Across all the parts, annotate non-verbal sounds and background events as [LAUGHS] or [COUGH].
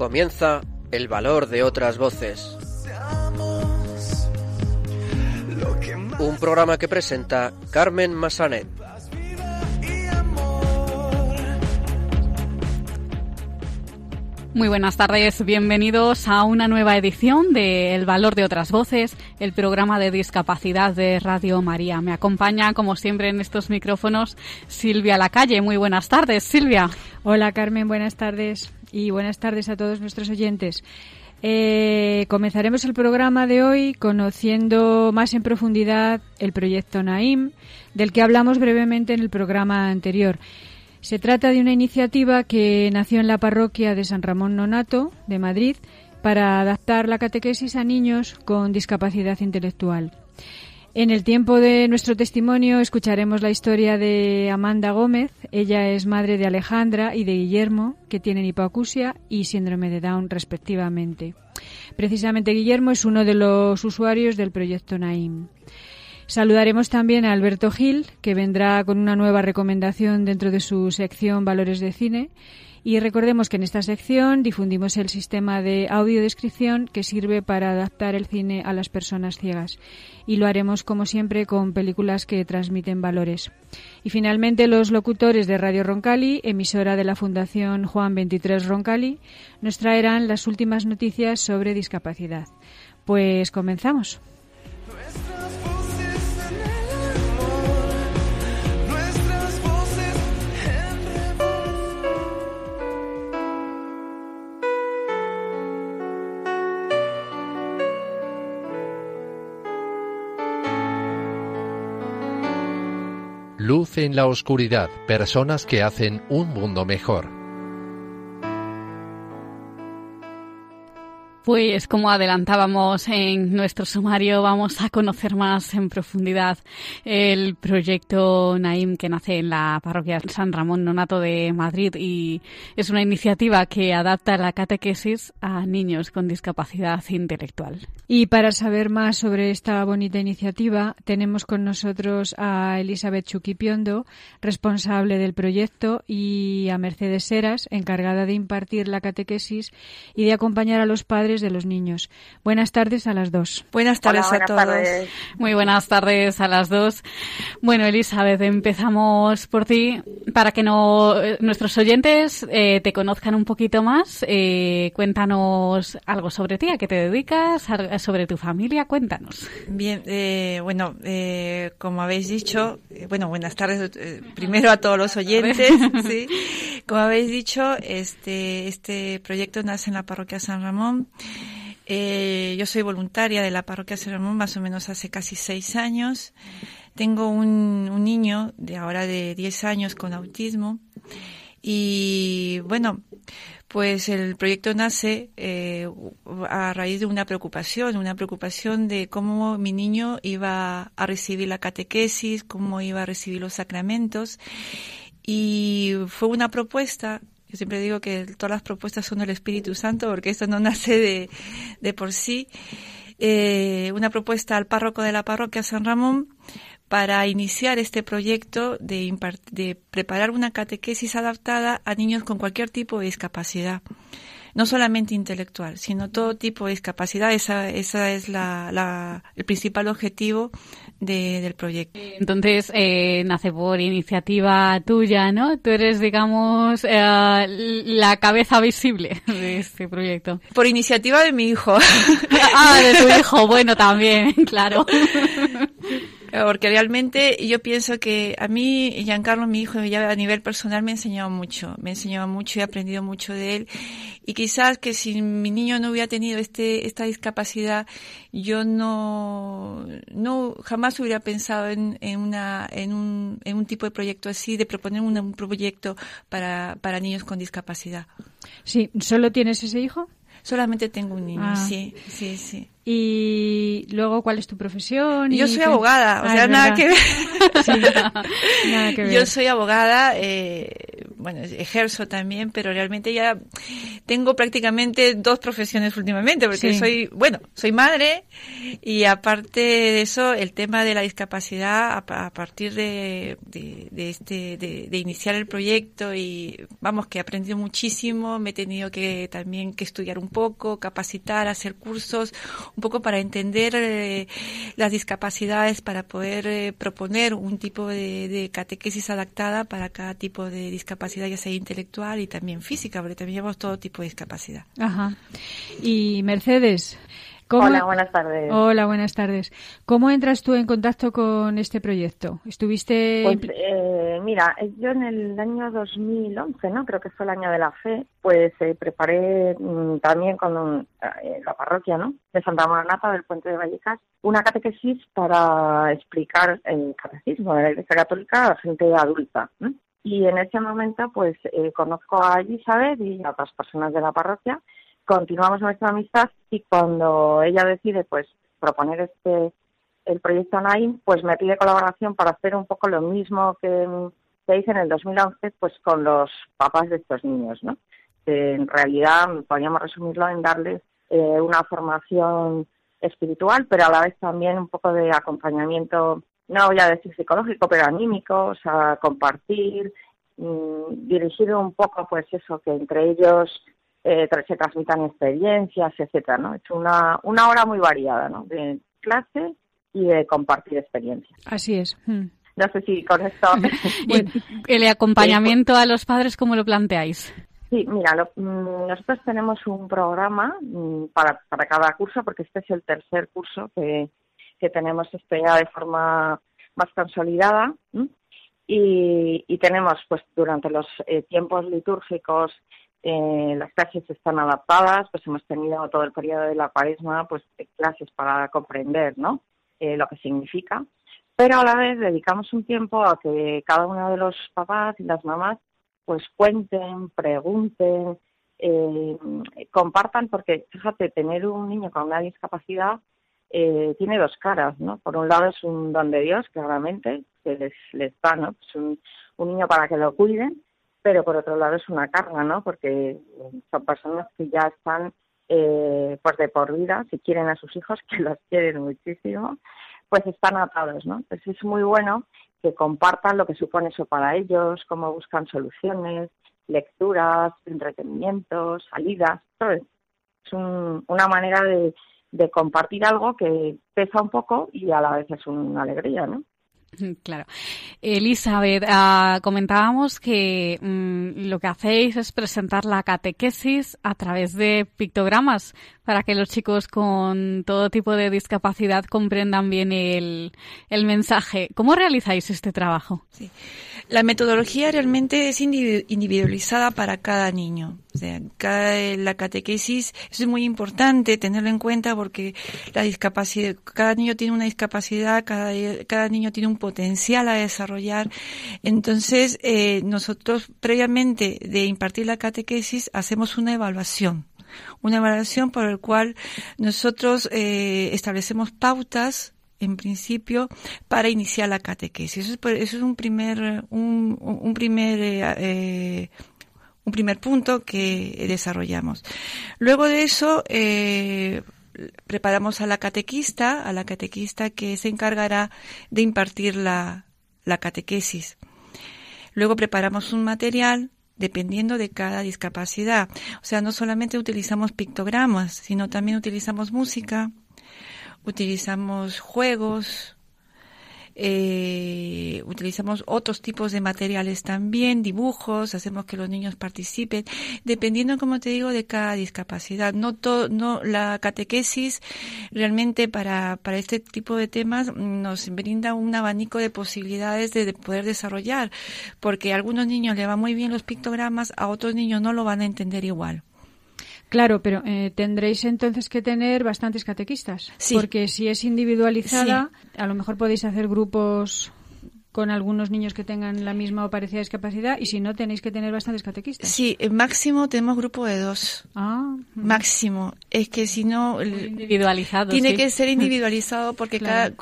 Comienza El valor de otras voces. Un programa que presenta Carmen Massanet. Muy buenas tardes, bienvenidos a una nueva edición de El Valor de otras Voces, el programa de discapacidad de Radio María. Me acompaña, como siempre, en estos micrófonos Silvia Lacalle. Muy buenas tardes, Silvia. Hola, Carmen, buenas tardes y buenas tardes a todos nuestros oyentes. Eh, comenzaremos el programa de hoy conociendo más en profundidad el proyecto Naim, del que hablamos brevemente en el programa anterior. Se trata de una iniciativa que nació en la parroquia de San Ramón Nonato de Madrid para adaptar la catequesis a niños con discapacidad intelectual. En el tiempo de nuestro testimonio escucharemos la historia de Amanda Gómez. Ella es madre de Alejandra y de Guillermo, que tienen hipoacusia y síndrome de Down respectivamente. Precisamente Guillermo es uno de los usuarios del proyecto Naim. Saludaremos también a Alberto Gil, que vendrá con una nueva recomendación dentro de su sección Valores de Cine. Y recordemos que en esta sección difundimos el sistema de audiodescripción que sirve para adaptar el cine a las personas ciegas. Y lo haremos, como siempre, con películas que transmiten valores. Y finalmente, los locutores de Radio Roncali, emisora de la Fundación Juan 23 Roncali, nos traerán las últimas noticias sobre discapacidad. Pues comenzamos. En la oscuridad, personas que hacen un mundo mejor. Pues como adelantábamos en nuestro sumario, vamos a conocer más en profundidad el proyecto Naim que nace en la parroquia San Ramón Nonato de Madrid y es una iniciativa que adapta la catequesis a niños con discapacidad intelectual. Y para saber más sobre esta bonita iniciativa, tenemos con nosotros a Elizabeth Chuquipiondo, responsable del proyecto, y a Mercedes Seras, encargada de impartir la catequesis y de acompañar a los padres de los niños. Buenas tardes a las dos. Buenas tardes a todos. Muy buenas tardes a las dos. Bueno, Elizabeth, empezamos por ti para que no, nuestros oyentes eh, te conozcan un poquito más. Eh, cuéntanos algo sobre ti, a qué te dedicas, sobre tu familia, cuéntanos. Bien, eh, bueno, como habéis dicho, bueno, buenas tardes primero a todos los oyentes. [LAUGHS] ¿sí? Como habéis dicho, este, este proyecto nace en la parroquia San Ramón. Eh, yo soy voluntaria de la parroquia San Ramón más o menos hace casi seis años. Tengo un, niño de ahora de 10 años con autismo. Y bueno, pues el proyecto nace eh, a raíz de una preocupación, una preocupación de cómo mi niño iba a recibir la catequesis, cómo iba a recibir los sacramentos. Y fue una propuesta yo siempre digo que todas las propuestas son del Espíritu Santo porque esto no [LAUGHS] nace de, de por sí. Eh, una propuesta al párroco de la parroquia San Ramón para iniciar este proyecto de, de preparar una catequesis adaptada a niños con cualquier tipo de discapacidad no solamente intelectual, sino todo tipo de discapacidad. Esa, esa es la, la, el principal objetivo de, del proyecto. Entonces, eh, nace por iniciativa tuya, ¿no? Tú eres, digamos, eh, la cabeza visible [LAUGHS] de este proyecto. Por iniciativa de mi hijo. ah, de tu [LAUGHS] hijo, bueno, también, [LAUGHS] claro. Porque realmente yo pienso que a mí, Giancarlo, mi hijo, ya a nivel personal me ha enseñado mucho, me ha enseñado mucho y he aprendido mucho de él. Y quizás que si mi niño no hubiera tenido este, esta discapacidad, yo no, no, jamás hubiera pensado en, en una, en un, en un tipo de proyecto así, de proponer un, un proyecto para, para niños con discapacidad. Sí, ¿solo tienes ese hijo? Solamente tengo un niño, ah. sí, sí, sí. Y luego, ¿cuál es tu profesión? Yo soy abogada, o ah, sea, [LAUGHS] nada que, ver. Yo soy abogada, eh, bueno, ejerzo también, pero realmente ya tengo prácticamente dos profesiones últimamente, porque soy, bueno, soy madre y aparte de eso, el tema de la discapacidad a, partir de, de, este, de, iniciar el proyecto y vamos, que he aprendido muchísimo, me he tenido que también que estudiar un poco, capacitar, hacer cursos, un poco para entender eh, las discapacidades, para poder eh, proponer un tipo de, de catequesis adaptada para cada tipo de discapacidad, ya sea intelectual y también física, porque también llevamos todo tipo de discapacidad. Ajá. Y Mercedes, Hola, buenas tardes. Hola, buenas tardes. ¿Cómo entras tú en contacto con este proyecto? ¿Estuviste...? Pues, eh, mira, yo en el año 2011, ¿no? Creo que fue el año de la fe, pues eh, preparé mm, también con eh, la parroquia, ¿no? De Santa Maranata del Puente de Vallecas, una catequesis para explicar el catecismo de la Iglesia Católica a la gente adulta. Y en ese momento, pues, conozco a Elizabeth y a otras personas de la parroquia continuamos nuestra amistad y cuando ella decide pues proponer este el proyecto NAIM, pues me pide colaboración para hacer un poco lo mismo que, se hice en el 2011 pues con los papás de estos niños, ¿no? en realidad podríamos resumirlo en darles eh, una formación espiritual, pero a la vez también un poco de acompañamiento, no voy a decir psicológico, pero anímico, o sea, compartir, mm, dirigido un poco, pues eso, que entre ellos eh, se transmitan experiencias, etcétera, ¿no? Es una, una hora muy variada, ¿no? De clase y de compartir experiencias. Así es. Hmm. No sé si con esto... [LAUGHS] [LAUGHS] ¿El acompañamiento a los padres cómo lo planteáis? Sí, mira, mm, nosotros tenemos un programa mm, para, para cada curso, porque este es el tercer curso que, que tenemos este ya de forma más consolidada. Y, tenemos, pues, durante los eh, tiempos litúrgicos eh, las clases están adaptadas, pues hemos tenido todo el periodo de la cuaresma, pues clases para comprender, ¿no? Eh, lo que significa. Pero a la vez dedicamos un tiempo a que cada uno de los papás y las mamás pues cuenten, pregunten, compartan, porque fíjate, tener un niño con una discapacidad eh, tiene dos caras, ¿no? Por un lado es un don de Dios, claramente, que les, da, ¿no? Pues un, un niño para que lo cuiden, pero por otro lado es una carga, ¿no? Porque son personas que ya están eh, pues de por vida, si quieren a sus hijos, [LAUGHS] que los quieren muchísimo, pues están atados, ¿no? Entonces es muy bueno que compartan lo que supone eso para ellos, cómo buscan soluciones, lecturas, entretenimientos, salidas, todo Es una manera de, de compartir algo que pesa un poco y a la vez es una alegría, ¿no? [LAUGHS] Claro. Elizabeth, ah, comentábamos que mm, lo que hacéis es presentar la catequesis a través de pictogramas para que los chicos con todo tipo de discapacidad comprendan bien el, el mensaje. ¿Cómo realizáis este trabajo? La metodología realmente es individualizada para cada niño. O sea, cada, la catequesis es muy importante tenerlo en cuenta porque la discapacidad, cada niño tiene una discapacidad, cada, cada niño tiene un potencial a desarrollar. Entonces, eh, nosotros previamente de impartir la catequesis hacemos una evaluación una evaluación por el cual nosotros eh, establecemos pautas en principio para iniciar la catequesis. Eso es, un primer, un, primer, eh, eh, un primer punto que desarrollamos. Luego de eso, preparamos a la catequista, a la catequista que se encargará de impartir la, la catequesis. Luego preparamos un material dependiendo de cada discapacidad. O sea, no solamente utilizamos pictogramas, sino también utilizamos música, utilizamos juegos, eh, utilizamos otros tipos de materiales también, dibujos, hacemos que los niños participen, dependiendo, como te digo, de cada discapacidad. No todo, no, la catequesis realmente para, para este tipo de temas nos brinda un abanico de posibilidades de, de poder desarrollar, porque a algunos niños le va muy bien los pictogramas, a otros niños no lo van a entender igual. Claro, pero eh, tendréis entonces que tener bastantes catequistas. Sí. Porque si es individualizada, a lo mejor podéis hacer grupos con algunos niños que tengan la misma o parecida discapacidad y si no tenéis que tener bastantes catequistas. Sí, máximo tenemos grupo de dos. Ah, máximo. Es que si no individualizado. Tiene que ser [LAUGHS] individualizado porque cada,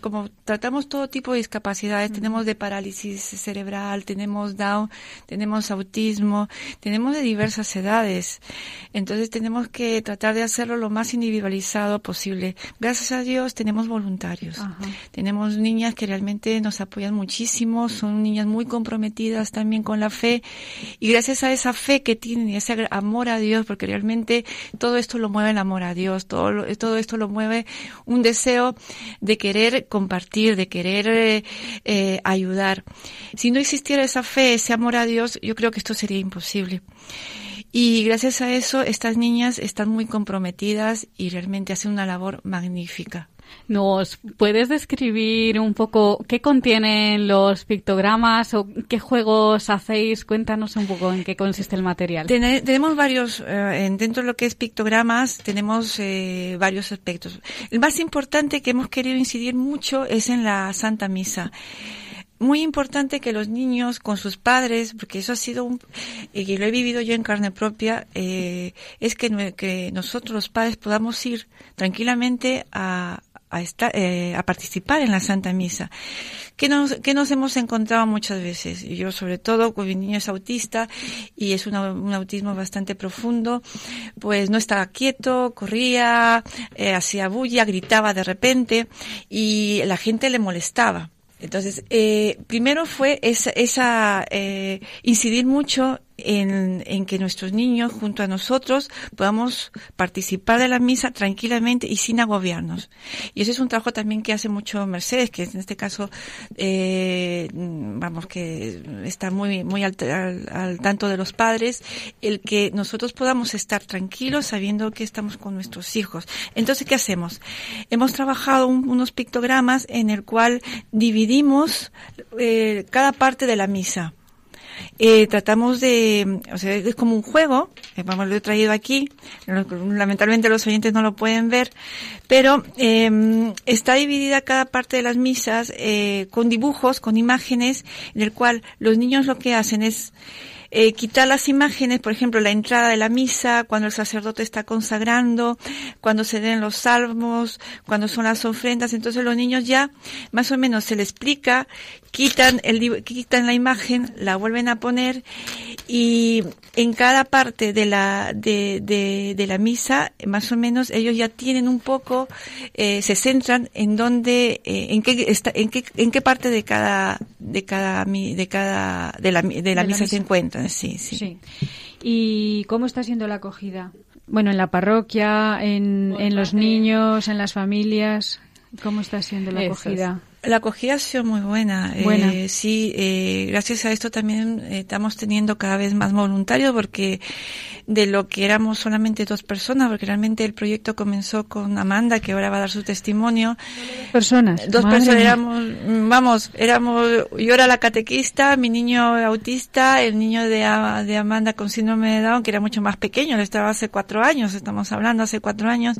como tratamos todo tipo de discapacidades, tenemos de parálisis cerebral, tenemos Down, tenemos autismo, tenemos de diversas edades. Entonces tenemos que tratar de hacerlo lo más individualizado posible. Gracias a Dios tenemos voluntarios. Tenemos niñas que realmente nos apoyan muchísimo, son niñas muy comprometidas también con la fe y gracias a esa fe que tienen y ese amor a Dios, porque realmente todo esto lo mueve el amor a Dios, todo, todo esto lo mueve un deseo de querer compartir, de querer eh, eh, ayudar. Si no existiera esa fe, ese amor a Dios, yo creo que esto sería imposible. Y gracias a eso, estas niñas están muy comprometidas y realmente hacen una labor magnífica. ¿Nos puedes describir un poco qué contienen los pictogramas o qué juegos hacéis? Cuéntanos un poco en qué consiste el material. tenemos varios, eh, dentro de lo que es pictogramas, tenemos eh, varios aspectos. El más importante que hemos querido incidir mucho es en la Santa Misa muy importante que los niños con sus padres, porque eso ha sido un, y lo he vivido yo en carne propia, eh, es que, que nosotros los padres podamos ir tranquilamente a, a, estar, eh, a participar en la Santa Misa. ¿Qué nos, qué nos hemos encontrado muchas veces? Yo sobre todo, con mi niño es autista y es un autismo bastante profundo, pues no estaba quieto, corría, eh, hacía bulla, gritaba de repente y la gente le molestaba. Entonces, eh, primero fue esa, esa eh, incidir mucho en, que nuestros niños junto a nosotros podamos participar de la misa tranquilamente y sin agobiarnos. Y ese es un trabajo también que hace mucho Mercedes, que en este caso, eh, vamos, que está muy, muy al, tanto de los padres, el que nosotros podamos estar tranquilos sabiendo que estamos con nuestros hijos. Entonces, ¿qué hacemos? Hemos trabajado unos pictogramas en el cual dividimos eh, cada parte de la misa. Eh, tratamos de, o sea, es como un juego, eh, vamos, lo he traído aquí, lamentablemente los oyentes no lo pueden ver, pero eh, está dividida cada parte de las misas eh, con dibujos, con imágenes, en el cual los niños lo que hacen es eh, quitar las imágenes, por ejemplo, la entrada de la misa, cuando el sacerdote está consagrando, cuando se den los salmos, cuando son las ofrendas, entonces los niños ya más o menos se les explica, quitan el quitan la imagen, la vuelven a poner y en cada parte de la de, de, la misa, más o menos ellos ya tienen un poco, eh, se centran en dónde, eh, en qué está, en qué en qué parte de cada de cada de cada de la de la, misa se encuentran sí, sí. ¿Y cómo está siendo la acogida? Bueno, en la parroquia, en, en los niños, en las familias, ¿cómo está siendo la acogida? La acogida ha sido muy buena. Eh, sí, eh, gracias a esto también eh, estamos teniendo cada vez más voluntarios porque de lo que éramos solamente dos personas, porque realmente el proyecto comenzó con Amanda, que ahora va a dar su testimonio. Personas. Dos personas, éramos, vamos, éramos, yo era la catequista, mi niño autista, el niño de, de Amanda con síndrome de Down, que era mucho más pequeño, le estaba hace cuatro años, estamos hablando hace cuatro años,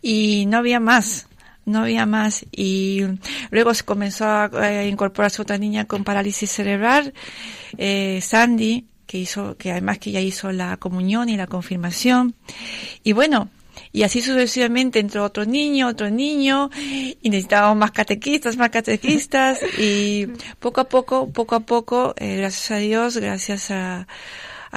y no había más no había más y luego se comenzó a, incorporarse otra niña con parálisis cerebral, eh, Sandy, que hizo, que además que ya hizo la comunión y la confirmación. Y bueno, y así sucesivamente entró otro niño, otro niño, y necesitábamos más catequistas, más catequistas, y poco a poco, poco a poco, eh, gracias a Dios, gracias a,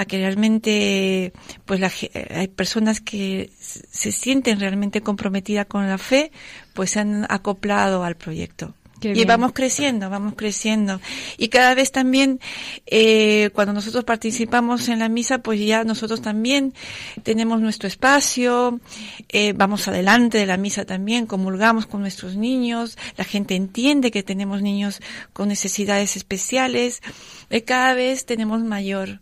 que realmente pues la, hay personas que se sienten realmente comprometidas con la fe, pues se han acoplado al proyecto. y vamos creciendo, vamos creciendo. Y cada vez también, eh, cuando nosotros participamos en la misa, pues ya nosotros también tenemos nuestro espacio, eh, vamos adelante de la misa también, comulgamos con nuestros niños, la gente entiende que tenemos niños con necesidades especiales, eh, cada vez tenemos mayor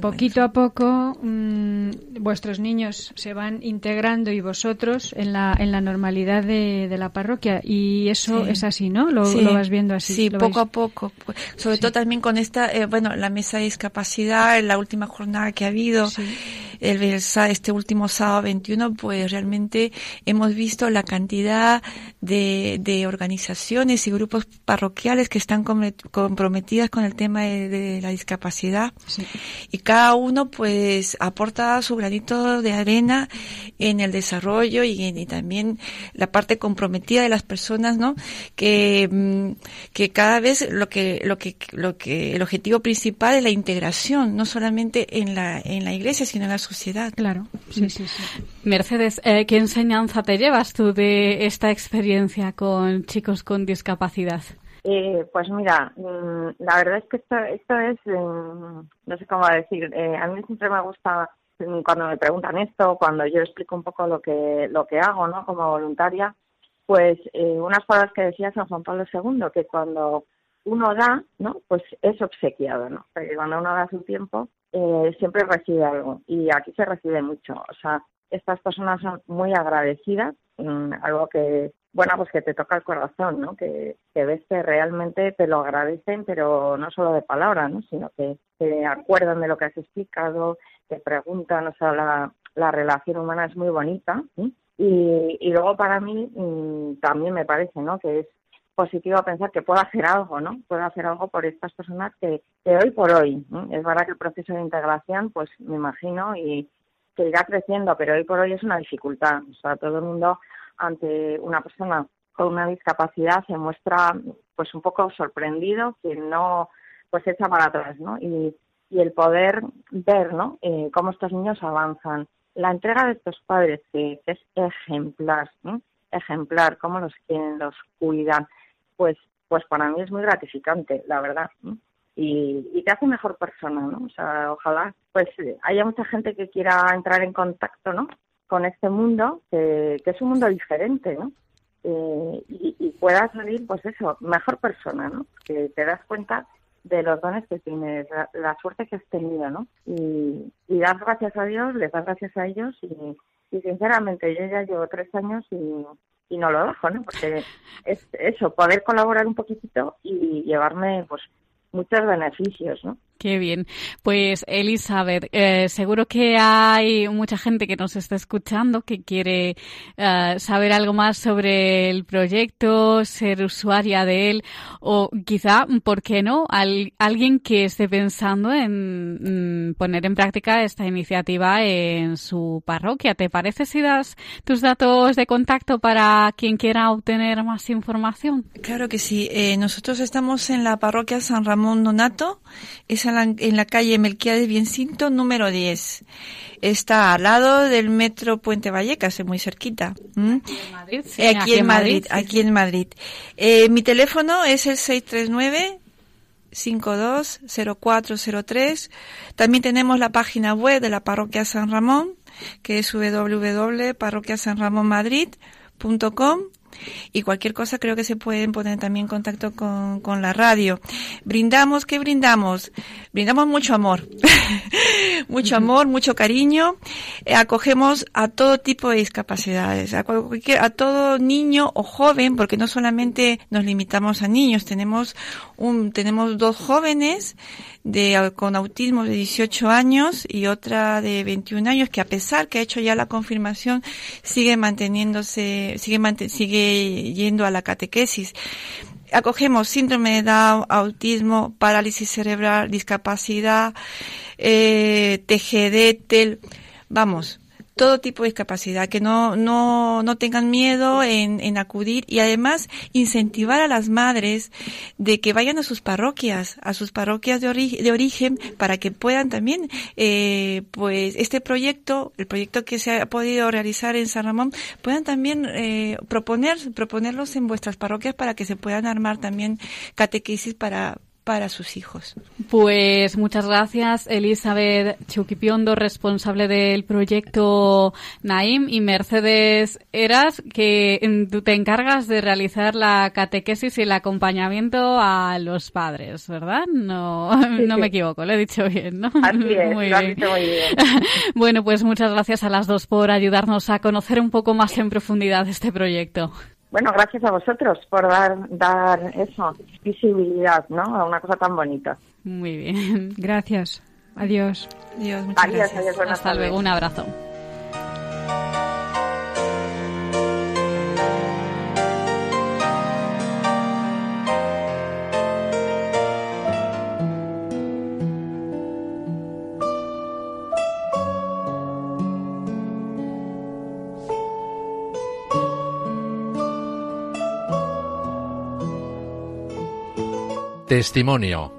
Poquito a poco mm, vuestros niños se van integrando y vosotros en la, en la normalidad de, de la parroquia y eso es así, ¿no? Lo, vas viendo así. Sí, poco a poco. Sobre todo también con esta, eh, bueno, la mesa de discapacidad, en la última jornada que ha habido. El, este último sábado 21, pues realmente hemos visto la cantidad de, de organizaciones y grupos parroquiales que están comprometidas con el tema de, la discapacidad. Y cada uno pues aporta su granito de arena en el desarrollo y, y también la parte comprometida de las personas, ¿no? Que, mm, que cada vez lo que, lo que, lo que, el objetivo principal es la integración, no solamente en la, en la iglesia, sino en la sociedad. Claro, sí, sí, sí. Mercedes, eh, ¿qué enseñanza te llevas tú de esta experiencia con chicos con discapacidad? Eh, pues mira, mm, la verdad es que esto, esto es, mm, no sé cómo decir, eh, a mí siempre me gusta cuando me preguntan esto, cuando yo explico un poco lo que lo que hago, ¿no? Como voluntaria, pues eh, unas palabras que decía San Juan Pablo II, que cuando uno da, ¿no? Pues es obsequiado, ¿no? Porque cuando uno da su tiempo, eh, siempre recibe algo. Y aquí se recibe mucho. O sea, estas personas son muy agradecidas, mm, algo que, bueno, pues que te toca el corazón, ¿no? Que, que ves que realmente te lo agradecen, pero no solo de palabras, ¿no? Sino que se acuerdan de lo que has explicado, te preguntan, o sea, la, la relación humana es muy bonita. Y, y luego para mí mm, también me parece, ¿no? Que es positivo pensar que puedo hacer algo, ¿no? Puedo hacer algo por estas personas que, que hoy por hoy, es verdad que el proceso de integración, pues me imagino, y que irá creciendo, pero hoy por hoy es una dificultad. O sea, todo el mundo ante una persona con una discapacidad se muestra pues un poco sorprendido, que no pues echa para atrás, ¿no? Y, el poder ver, ¿no? Eh, cómo estos niños avanzan. La entrega de estos padres, que, es ejemplar, ¿no? ejemplar, cómo los quieren, los cuidan, pues, pues para mí es muy gratificante, la verdad. Y, y, te hace mejor persona, ¿no? O sea, ojalá pues haya mucha gente que quiera entrar en contacto, ¿no? Con este mundo, que, que es un mundo diferente, ¿no? Eh, y, pueda salir, pues eso, mejor persona, ¿no? Que te das cuenta de los dones que tienes, la, suerte que has tenido, ¿no? Y, y das gracias a Dios, les das gracias a ellos y, y sinceramente yo ya llevo tres años y, y no lo dejo, ¿no? Porque es eso, poder colaborar un poquitito y llevarme pues muchos beneficios, ¿no? Qué bien. Pues Elizabeth, eh, seguro que hay mucha gente que nos está escuchando que quiere eh, saber algo más sobre el proyecto, ser usuaria de él o quizá, ¿por qué no? alguien que esté pensando en mm, poner en práctica esta iniciativa en su parroquia. ¿Te parece si das tus datos de contacto para quien quiera obtener más información? Claro que sí. Eh, nosotros estamos en la parroquia San Ramón Donato. En la calle Melquiades Biencinto, número 10. Está al lado del metro Puente Vallecas, muy cerquita. aquí, en Madrid, aquí en Madrid. Eh, mi teléfono es el 639 520403. También tenemos la página web de la parroquia San Ramón, que es www.parroquiasanramonmadrid.com y cualquier cosa creo que se pueden poner también en contacto con, con la radio. Brindamos, ¿qué brindamos? Brindamos mucho amor, [LAUGHS] mucho amor, mucho cariño. Eh, acogemos a todo tipo de discapacidades, a, cualquier, a todo niño o joven, porque no solamente nos limitamos a niños, tenemos un, tenemos dos jóvenes de, con autismo de 18 años y otra de 21 años que a pesar que ha hecho ya la confirmación sigue manteniéndose, sigue, sigue yendo a la catequesis. Acogemos síndrome de Down, autismo, parálisis cerebral, discapacidad, eh, TGD, vamos, todo tipo de discapacidad, que no, no, no tengan miedo en, en acudir y además incentivar a las madres de que vayan a sus parroquias, a sus parroquias de, de origen para que puedan también, eh, pues este proyecto, el proyecto que se ha podido realizar en San Ramón, puedan también eh, proponer, proponerlos en vuestras parroquias para que se puedan armar también catequesis para, para sus hijos. Pues muchas gracias, Elizabeth Chuquipiondo, responsable del proyecto Naim, y Mercedes Eras, que tú te encargas de realizar la catequesis y el acompañamiento a los padres, ¿verdad? No, no me equivoco, lo he dicho bien, ¿no? [LAUGHS] muy bien. muy [LAUGHS] bien. bueno, pues muchas gracias a las dos por ayudarnos a conocer un poco más en profundidad este proyecto. Bueno, gracias a vosotros por dar, dar eso, visibilidad, ¿no? A una cosa tan bonita. Muy bien. [LAUGHS] Gracias. Adiós. Adiós, muchas Adiós, gracias. adiós, buenas Hasta tardes. luego, un abrazo. Testimonio.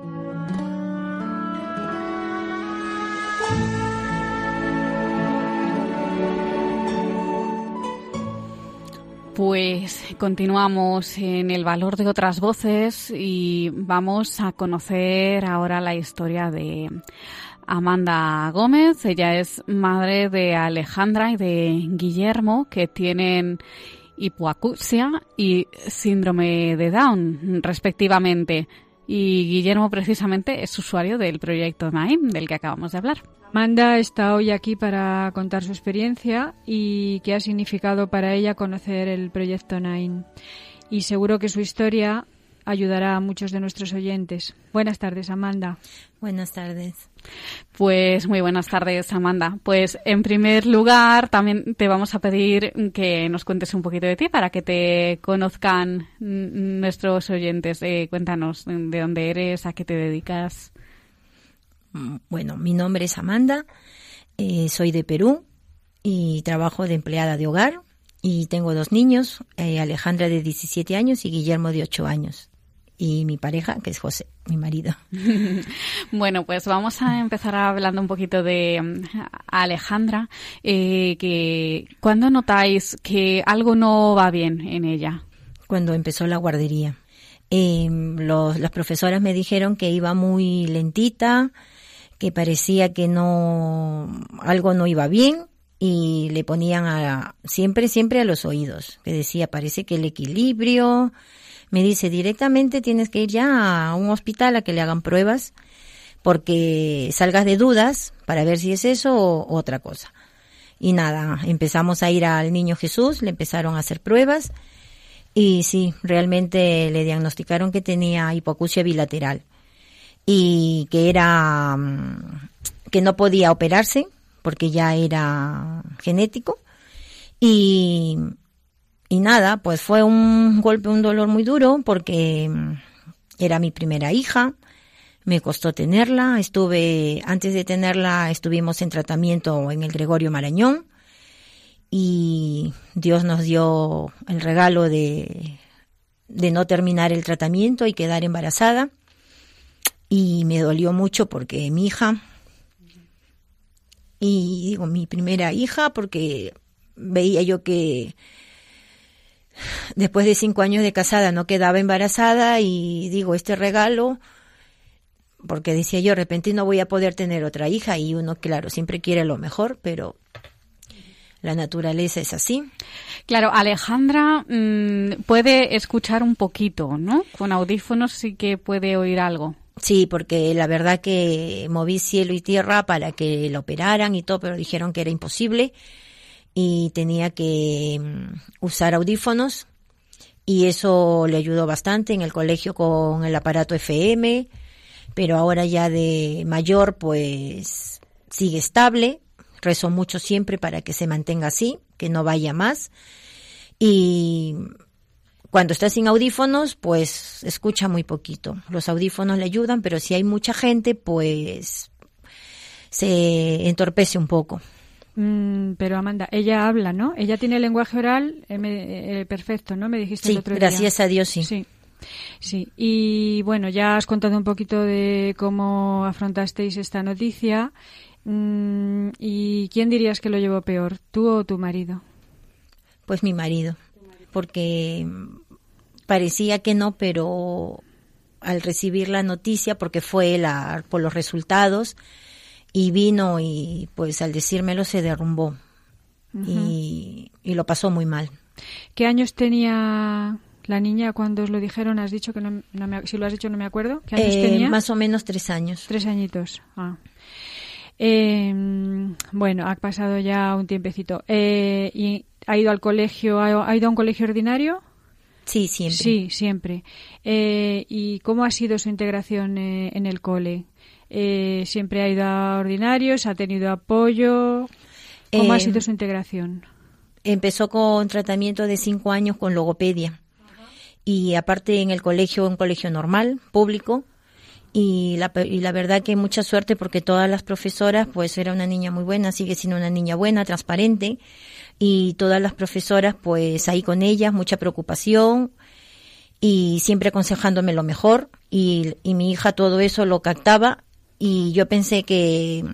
Pues continuamos en el valor de otras voces y vamos a conocer ahora la historia de Amanda Gómez. Ella es madre de Alejandra y de Guillermo, que tienen hipoacusia y síndrome de Down, respectivamente. Y Guillermo precisamente es usuario del proyecto Naim, del que acabamos de hablar. Amanda está hoy aquí para contar su experiencia y qué ha significado para ella conocer el proyecto Nine. Y seguro que su historia ayudará a muchos de nuestros oyentes. Buenas tardes, Amanda. Buenas tardes. Pues muy buenas tardes, Amanda. Pues en primer lugar, también te vamos a pedir que nos cuentes un poquito de ti para que te conozcan nuestros oyentes. Eh, cuéntanos de dónde eres, a qué te dedicas. Mm, Bueno, mi nombre es Amanda, eh, soy de Perú y trabajo de empleada de hogar y tengo dos niños, eh, Alejandra de 17 años y Guillermo de 8 años. Y mi pareja, que es José, mi marido. [LAUGHS] Bueno, pues vamos a empezar hablando un poquito de mm, Alejandra. Eh, que ¿Cuándo notáis que algo no va bien en ella? Cuando empezó la guardería. Eh, los, las profesoras me dijeron que iba muy lentita, que parecía que no, algo no iba bien y le ponían a, siempre, siempre a los oídos, que decía, parece que el equilibrio, me dice directamente tienes que ir ya a un hospital a que le hagan pruebas porque salgas de dudas para ver si es eso o otra cosa. Y nada, empezamos a ir al niño Jesús, le empezaron a hacer pruebas y sí, realmente le diagnosticaron que tenía hipoacusia bilateral y que era mm, que no podía operarse porque ya era genético y y nada, pues fue un golpe, un dolor muy duro porque mm, era mi primera hija, me costó tenerla, estuve, antes de tenerla estuvimos en tratamiento en el Gregorio Marañón y Dios nos dio el regalo de, de no terminar el tratamiento y quedar embarazada. Y me dolió mucho porque mi hija, y digo mi primera hija porque veía yo que después de cinco años de casada no quedaba embarazada y digo, este regalo, porque decía yo, de repente no voy a poder tener otra hija y uno, claro, siempre quiere lo mejor, pero la naturaleza es así. Claro, Alejandra mm, puede escuchar un poquito, ¿no? Con audífonos sí que puede oír algo. Sí, porque la verdad que moví cielo y tierra para que la operaran y todo, pero dijeron que era imposible y tenía que mm, usar audífonos y eso le ayudó bastante en el colegio con el aparato FM, pero ahora ya de mayor pues sigue estable, rezo mucho siempre para que se mantenga así, que no vaya más. Y cuando está sin audífonos pues escucha muy poquito, los audífonos le ayudan, pero si hay mucha gente pues se entorpece un poco. Mm, pero Amanda, ella habla, ¿no? Ella tiene lenguaje oral eh, me- eh, perfecto, ¿no? Me dijiste el otro día. gracias a Dios sí. Sí. Sí, y bueno, ya has contado un poquito de cómo afrontasteis esta noticia. Mm, ¿Y quién dirías que lo llevó peor, tú o tu marido? Pues mi marido, porque parecía que no, pero al recibir la noticia, porque fue la, por los resultados, y vino y pues al decírmelo se derrumbó y, y lo pasó muy mal. ¿Qué años tenía la niña cuando os lo dijeron? Has dicho que no, no me, si lo has dicho no me acuerdo. ¿Qué años Eh, tenía? Más o menos tres años. Tres añitos. Ah. Eh, bueno, ha pasado ya un tiempecito. Eh, ¿Y ha ido al colegio? ¿Ha, ha ido a un colegio ordinario? Sí, siempre. Sí, siempre. Eh, ¿Y cómo ha sido su integración eh, en el cole? Eh, ¿Siempre ha ido a ordinarios? ¿Ha tenido apoyo? ¿Cómo ha sido su integración? Empezó con tratamiento de cinco años con logopedia. Y aparte en el colegio, un colegio normal, público. Y la, y la verdad que mucha suerte porque todas las profesoras, pues era una niña muy buena, sigue siendo una niña buena, transparente. Y todas las profesoras, pues ahí con ellas, mucha preocupación y siempre aconsejándome lo mejor. Y, y mi hija todo eso lo captaba y yo pensé que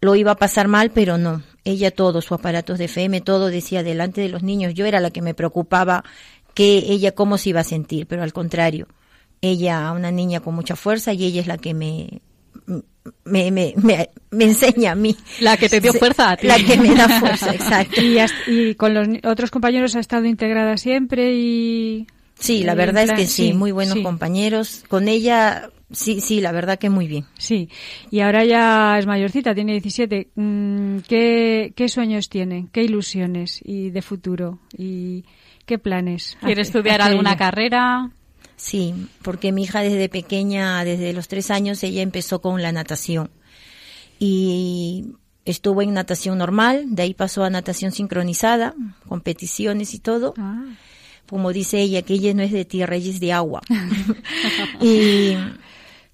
lo iba a pasar mal, pero no. Ella todo, sus aparatos de FM, todo decía delante de los niños. Yo era la que me preocupaba que ella cómo se iba a sentir, pero al contrario. Ella, una niña con mucha fuerza y ella es la que me, me, me, me, me enseña a mí. La que te dio fuerza a ti. La que me da fuerza, [LAUGHS] exacto. ¿Y, has- y con los otros compañeros ha estado integrada siempre y...? Sí, la verdad es que sí, muy buenos sí. compañeros. Con ella, sí, sí, la verdad que muy bien. Sí, y ahora ya es mayorcita, tiene 17. Mm, ¿Qué, qué sueños tiene? ¿Qué ilusiones y de futuro? ¿Y qué planes? ¿Quiere hace- estudiar hace alguna ella? carrera? Sí, porque mi hija desde pequeña, desde los tres años, ella empezó con la natación. Y estuvo en natación normal, de ahí pasó a natación sincronizada, competiciones y todo. Ah, Como dice ella, que ella no es de tierra, ella es de agua. [LAUGHS] y,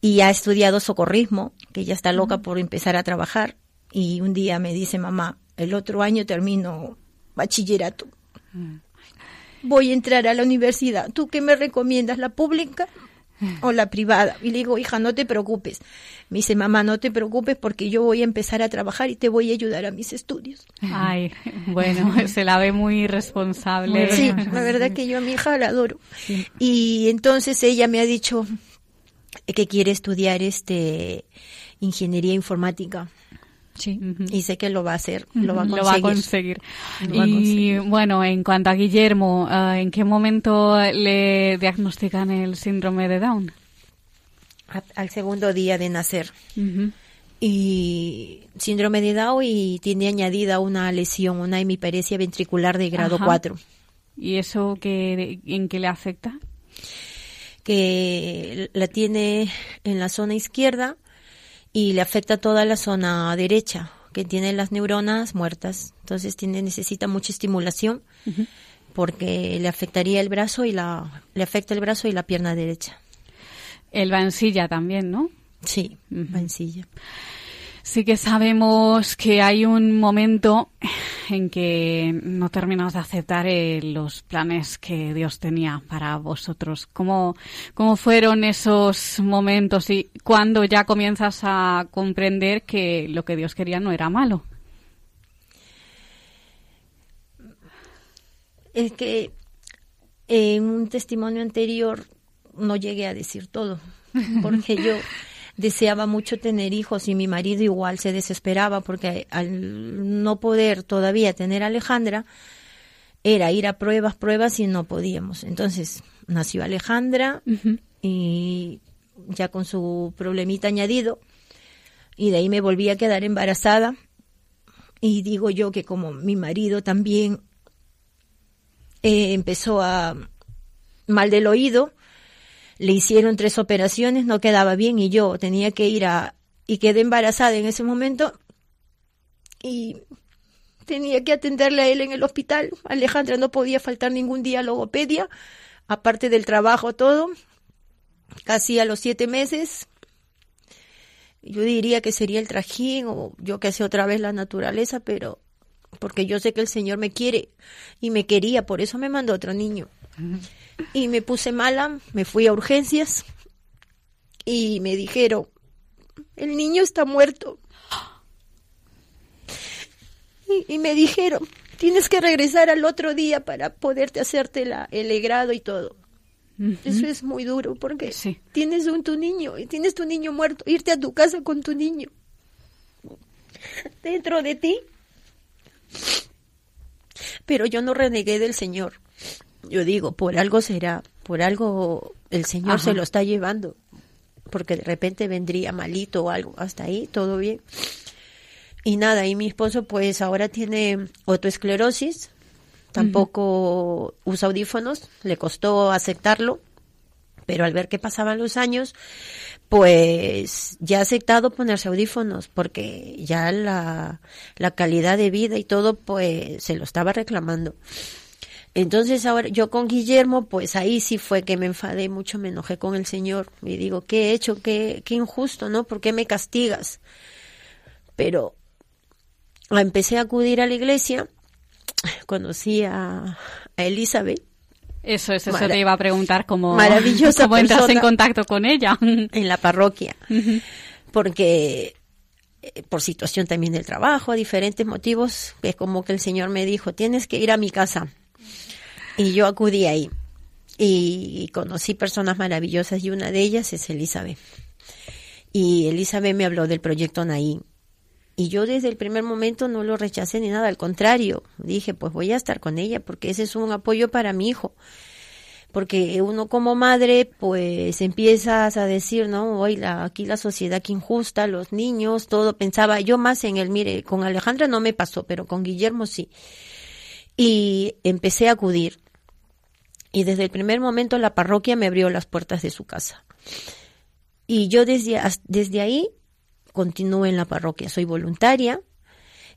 y ha estudiado socorrismo, que ella está loca por empezar a trabajar. Y un día me dice, mamá, el otro año termino bachillerato. Voy a entrar a la universidad. ¿Tú qué me recomiendas, la pública o la privada? Y le digo, hija, no te preocupes. Me dice, mamá, no te preocupes porque yo voy a empezar a trabajar y te voy a ayudar a mis estudios. Ay, [LAUGHS] bueno, [LAUGHS] se la ve muy responsable. Sí, [LAUGHS] la verdad que yo a mi hija la adoro. Y entonces ella me ha dicho que quiere estudiar este ingeniería informática sí. Y sé que lo va a hacer, lo va a Lo va a conseguir. Lo va a y conseguir. bueno, en cuanto a Guillermo, eh, ¿en qué momento le diagnostican el síndrome de Down? A- Al segundo día de nacer. Y síndrome de Down y tiene añadida una lesión, una hemiparesia ventricular de grado Ajá. 4. ¿Y eso qué, en qué le afecta? que la tiene en la zona izquierda y le afecta toda la zona derecha, que tiene las neuronas muertas. Entonces tiene necesita mucha estimulación porque le afectaría el brazo y la le afecta el brazo y la pierna derecha. Él va en silla también, ¿no? Sí, Ujú. va en silla. Sí que sabemos que hay un momento en que no terminamos de aceptar eh, los planes que Dios tenía para vosotros. ¿Cómo, ¿Cómo fueron esos momentos y cuándo ya comienzas a comprender que lo que Dios quería no era malo? Es que en un testimonio anterior no llegué a decir todo, porque yo [LAUGHS] deseaba mucho tener hijos y mi marido igual se desesperaba porque al no poder todavía tener a Alejandra, era ir a pruebas, pruebas y no podíamos. Entonces nació Alejandra y ya con su problemita añadido y de ahí me volví a quedar embarazada y digo yo que como mi marido también eh, empezó a mal del oído, le hicieron tres operaciones, no quedaba bien y yo tenía que ir a y quedé embarazada en ese momento y tenía que atenderle a él en el hospital. Alejandra no podía faltar ningún día a logopedia, aparte del trabajo todo. Casi a los siete meses, yo diría que sería el trajín o yo que sé otra vez la naturaleza, pero porque yo sé que el Señor me quiere y me quería, por eso me mandó otro niño. Y me puse mala, me fui a urgencias y me dijeron, el niño está muerto. Y, y me dijeron, tienes que regresar al otro día para poderte hacerte la, el legrado y todo. Eso es muy duro porque Sí. tienes un tu niño y tienes tu niño muerto, irte a tu casa con tu niño dentro de ti. Pero yo no renegué del Señor. Yo digo, por algo será, por algo el Señor Ajá. se lo está llevando, porque de repente vendría malito o algo, hasta ahí todo bien. Y nada, y mi esposo pues ahora tiene autoesclerosis, tampoco usa audífonos, le costó aceptarlo, Pero al ver que pasaban los años, pues ya ha aceptado ponerse audífonos porque ya la, la calidad de vida y todo, pues se lo estaba reclamando. Entonces ahora yo con Guillermo, pues ahí sí fue que me enfadé mucho, me enojé con el Señor y digo, ¿qué he hecho? ¿Qué, qué injusto, ¿no? ¿Por qué me castigas? Pero empecé a acudir a la iglesia, conocí a, a Elizabeth. Eso, eso, eso te iba a preguntar cómo, maravillosa [LAUGHS] cómo entras en contacto con ella. [LAUGHS] En la parroquia. Porque eh, por situación también del trabajo, diferentes motivos, es como que el Señor me dijo, tienes que ir a mi casa. Y yo acudí ahí. Y conocí personas maravillosas y una de ellas es Elizabeth. Y Elizabeth me habló del proyecto Naí. Y yo desde el primer momento no lo rechacé ni nada, al contrario, dije, pues voy a estar con ella porque ese es un apoyo para mi hijo. Porque uno como madre, pues empiezas a decir, no, hoy la, aquí la sociedad que injusta, los niños, todo. Pensaba yo más en él, mire, con Alejandra no me pasó, pero con Guillermo sí. Y empecé a acudir. Y desde el primer momento la parroquia me abrió las puertas de su casa. Y yo desde, desde ahí continúo en la parroquia. Soy voluntaria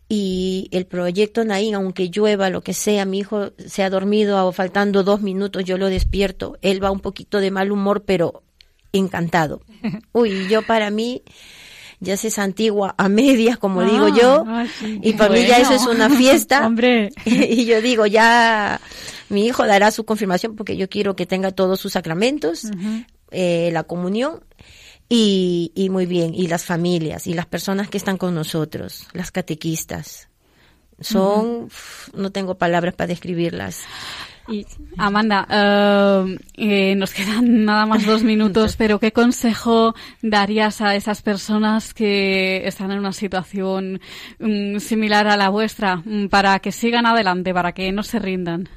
y el proyecto Naín, aunque llueva, lo que sea, mi hijo se ha dormido o faltando dos minutos, yo lo despierto. Él va un poquito de mal humor, pero encantado. [LAUGHS] Uy, yo para mí ya se es antigua a medias, como digo yo, ah, y para mí ya eso es una fiesta. [LAUGHS] Hombre. [LAUGHS] y yo digo, ya mi hijo dará su confirmación porque yo quiero que tenga todos sus sacramentos, eh, la comunión, y, y muy bien, y las familias, y las personas que están con nosotros, las catequistas. Son, no tengo palabras para describirlas. Y Amanda, eh, eh, nos quedan [LAUGHS] nada más dos minutos, [LAUGHS] pero ¿qué consejo darías a esas personas que están en una situación mm, similar a la vuestra mm, para que sigan adelante, para que no se rindan?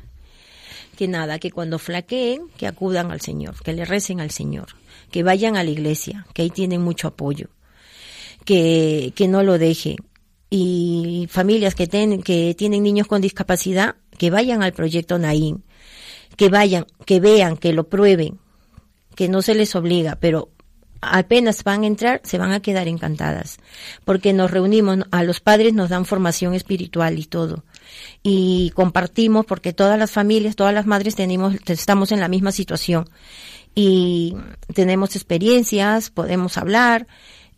Que nada, que cuando flaqueen, que acudan al Señor, que le recen al Señor que vayan a la iglesia, que ahí tienen mucho apoyo, que, que no lo dejen. Y familias que, ten, que tienen niños con discapacidad, que vayan al proyecto Naín, que vayan, que vean, que lo prueben, que no se les obliga, pero apenas van a entrar, se van a quedar encantadas, porque nos reunimos, a los padres nos dan formación espiritual y todo, y compartimos, porque todas las familias, todas las madres tenemos, estamos en la misma situación, y tenemos experiencias, podemos hablar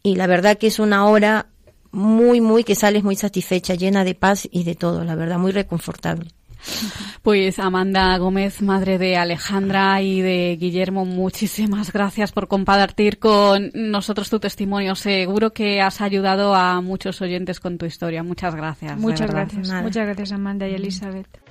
y la verdad que es una hora muy, muy que sales muy satisfecha, llena de paz y de todo, la verdad, muy reconfortable. [LAUGHS] Pues Amanda Gómez, madre de Alejandra y de Guillermo, muchísimas gracias por compartir con nosotros tu testimonio. Seguro que has ayudado a muchos oyentes con tu historia. Muchas gracias. Muchas gracias. Muchas gracias Amanda y Elizabeth.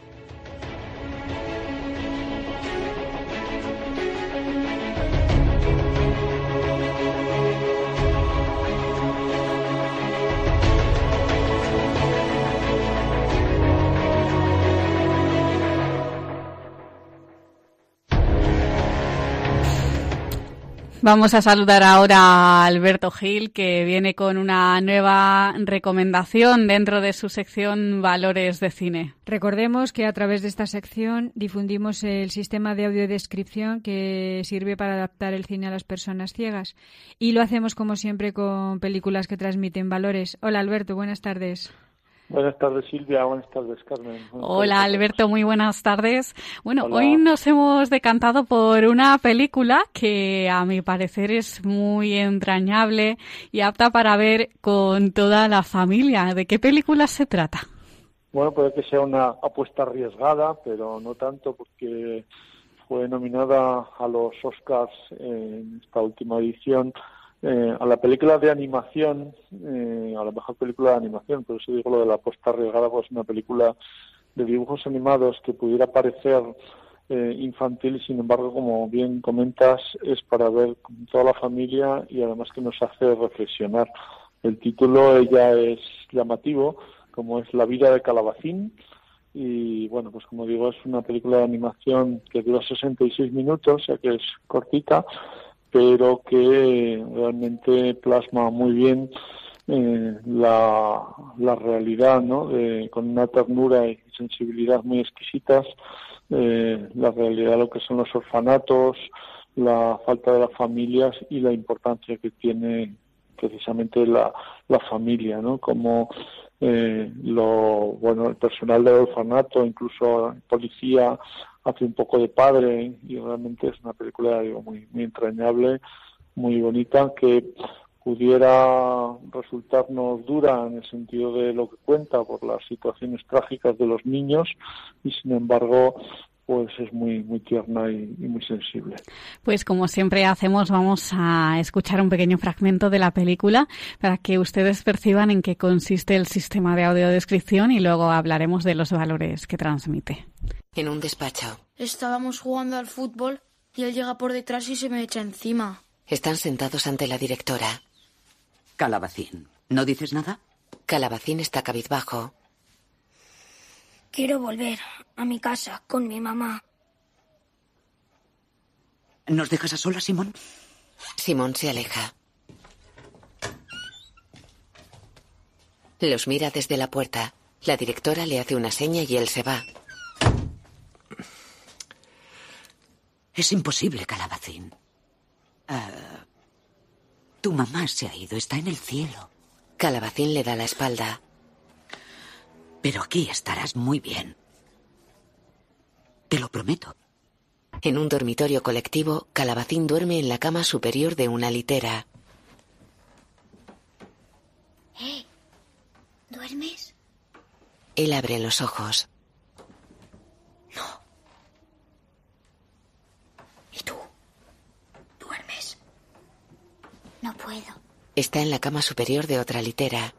Vamos a saludar ahora a Alberto Gil, que viene con una nueva recomendación dentro de su sección Valores de Cine. Recordemos que a través de esta sección difundimos el sistema de audiodescripción que sirve para adaptar el cine a las personas ciegas. Y lo hacemos, como siempre, con películas que transmiten valores. Hola, Alberto, buenas tardes. Buenas tardes Silvia, buenas tardes Carmen. Hola Alberto, muy buenas tardes. Bueno, hoy nos hemos decantado por una película que a mi parecer es muy entrañable y apta para ver con toda la familia. ¿De qué película se trata? Bueno, puede que sea una apuesta arriesgada, pero no tanto porque fue nominada a los Oscars en esta última edición eh, a la película de animación, eh, a la mejor película de animación, por eso digo lo de la apuesta arriesgada, pues una película de dibujos animados que pudiera parecer eh, infantil sin embargo, como bien comentas, es para ver con toda la familia y además que nos hace reflexionar. El título ya es llamativo, como es La vida de Calabacín, y bueno, pues como digo, es una película de animación que dura 66 minutos, sea que es cortita, pero que realmente plasma muy bien eh, la, la, realidad, ¿no? De, con una ternura y sensibilidad muy exquisitas, eh, la realidad de lo que son los orfanatos, la falta de las familias y la importancia que tiene precisamente la, la familia, ¿no? Como eh, lo, bueno, el personal del orfanato, incluso policía, hace un poco de padre y realmente es una película digo, muy, muy entrañable, muy bonita, que pudiera resultarnos dura en el sentido de lo que cuenta por las situaciones trágicas de los niños y sin embargo pues es muy muy tierna y, muy sensible. Pues como siempre hacemos, vamos a escuchar un pequeño fragmento de la película para que ustedes perciban en qué consiste el sistema de audiodescripción y luego hablaremos de los valores que transmite. En un despacho. Estábamos jugando al fútbol y él llega por detrás y se me echa encima. Están sentados ante la directora. Calabacín, ¿no dices nada? Calabacín está cabizbajo. Quiero volver a mi casa con mi mamá. ¿Nos dejas a solas, Simón? Simón se aleja. Los mira desde la puerta. La directora le hace una seña y él se va. Es imposible, Calabacín. Ah, tu mamá se ha ido, está en el cielo. Calabacín le da la espalda. Pero aquí estarás muy bien. Te lo prometo. En un dormitorio colectivo, Calabacín duerme en la cama superior de una litera. ¿Eh? ¿Duermes? Él abre los ojos. No. ¿Y tú? ¿Duermes? No puedo. Está en la cama superior de otra litera.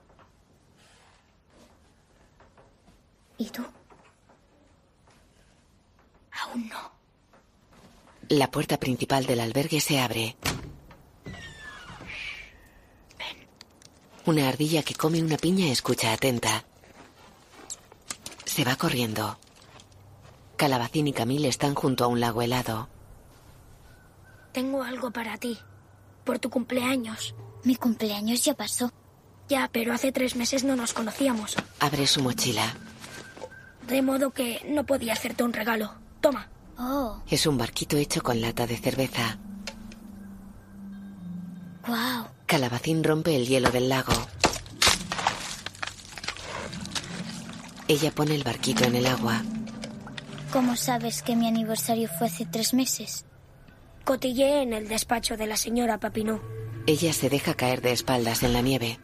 ¿Y tú? Aún no. La puerta principal del albergue se abre. Ven. Una ardilla que come una piña escucha atenta. Se va corriendo. Calabacín y Camille están junto a un lago helado. Tengo algo para ti. Por tu cumpleaños. Mi cumpleaños ya pasó. Ya, pero hace tres meses no nos conocíamos. Abre su mochila. De modo que no podía hacerte un regalo. Toma. Oh. Es un barquito hecho con lata de cerveza. Wow. Calabacín rompe el hielo del lago. Ella pone el barquito en el agua. ¿Cómo sabes que mi aniversario fue hace tres meses? Cotilleé en el despacho de la señora Papineau. Ella se deja caer de espaldas en la nieve.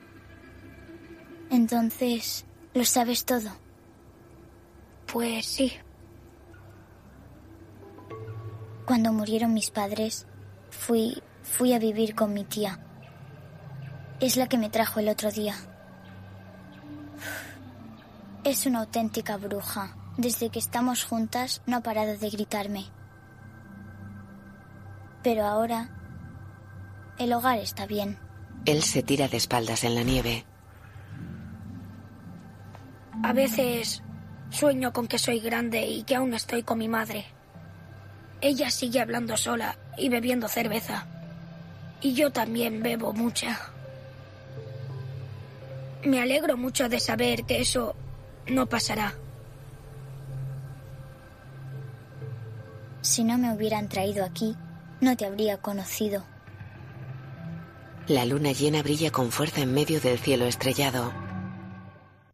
Entonces, ¿lo sabes todo? Pues sí. Cuando murieron mis padres, fui fui a vivir con mi tía. Es la que me trajo el otro día. Es una auténtica bruja. Desde que estamos juntas no ha parado de gritarme. Pero ahora el hogar está bien. Él se tira de espaldas en la nieve. A veces sueño con que soy grande y que aún estoy con mi madre. Ella sigue hablando sola y bebiendo cerveza. Y yo también bebo mucha. Me alegro mucho de saber que eso no pasará. Si no me hubieran traído aquí, no te habría conocido. La luna llena brilla con fuerza en medio del cielo estrellado.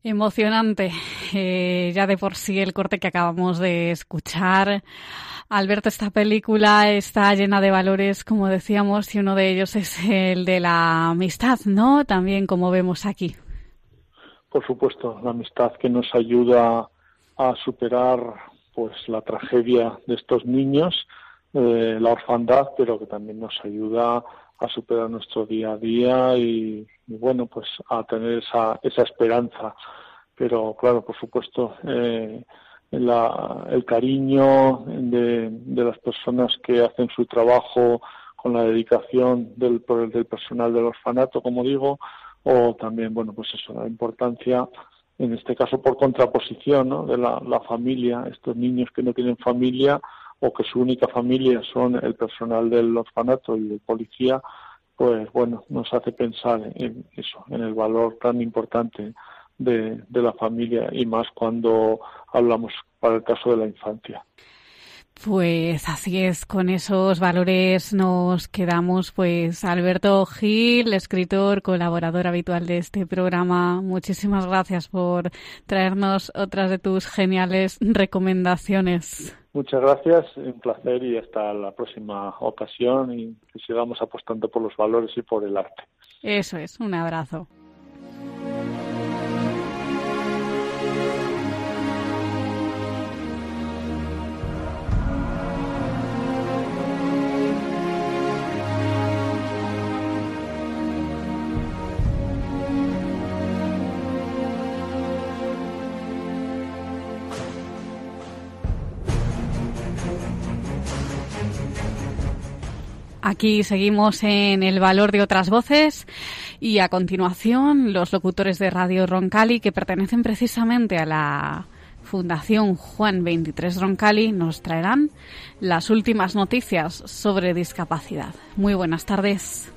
Emocionante. Eh, ya de por sí el corte que acabamos de escuchar. Alberto, esta película está llena de valores, como decíamos, y uno de ellos es el de la amistad, ¿no? También como vemos aquí. Por supuesto, la amistad que nos ayuda a superar pues la tragedia de estos niños, eh, la orfandad, pero que también nos ayuda a superar nuestro día a día y, bueno, pues a tener esa, esa esperanza. Pero claro, por supuesto, eh, la, el cariño de, de, las personas que hacen su trabajo con la dedicación del, del personal del orfanato, como digo, o también, bueno, pues eso, la importancia, en este caso por contraposición, ¿no? de la familia, estos niños que no tienen familia o que su única familia son el personal del orfanato y el policía, pues bueno, nos hace pensar en eso, en el valor tan importante de, de la familia y más cuando hablamos para el caso de la infancia. Pues así es, con esos valores nos quedamos. Pues Alberto Gil, escritor, colaborador habitual de este programa, muchísimas gracias por traernos otras de tus geniales recomendaciones. Muchas gracias, un placer y hasta la próxima ocasión y que sigamos apostando por los valores y por el arte. Eso es, un abrazo. Aquí seguimos en el valor de otras voces y a continuación los locutores de Radio Roncali que pertenecen precisamente a la Fundación Juan 23 Roncali nos traerán las últimas noticias sobre discapacidad. Muy buenas tardes.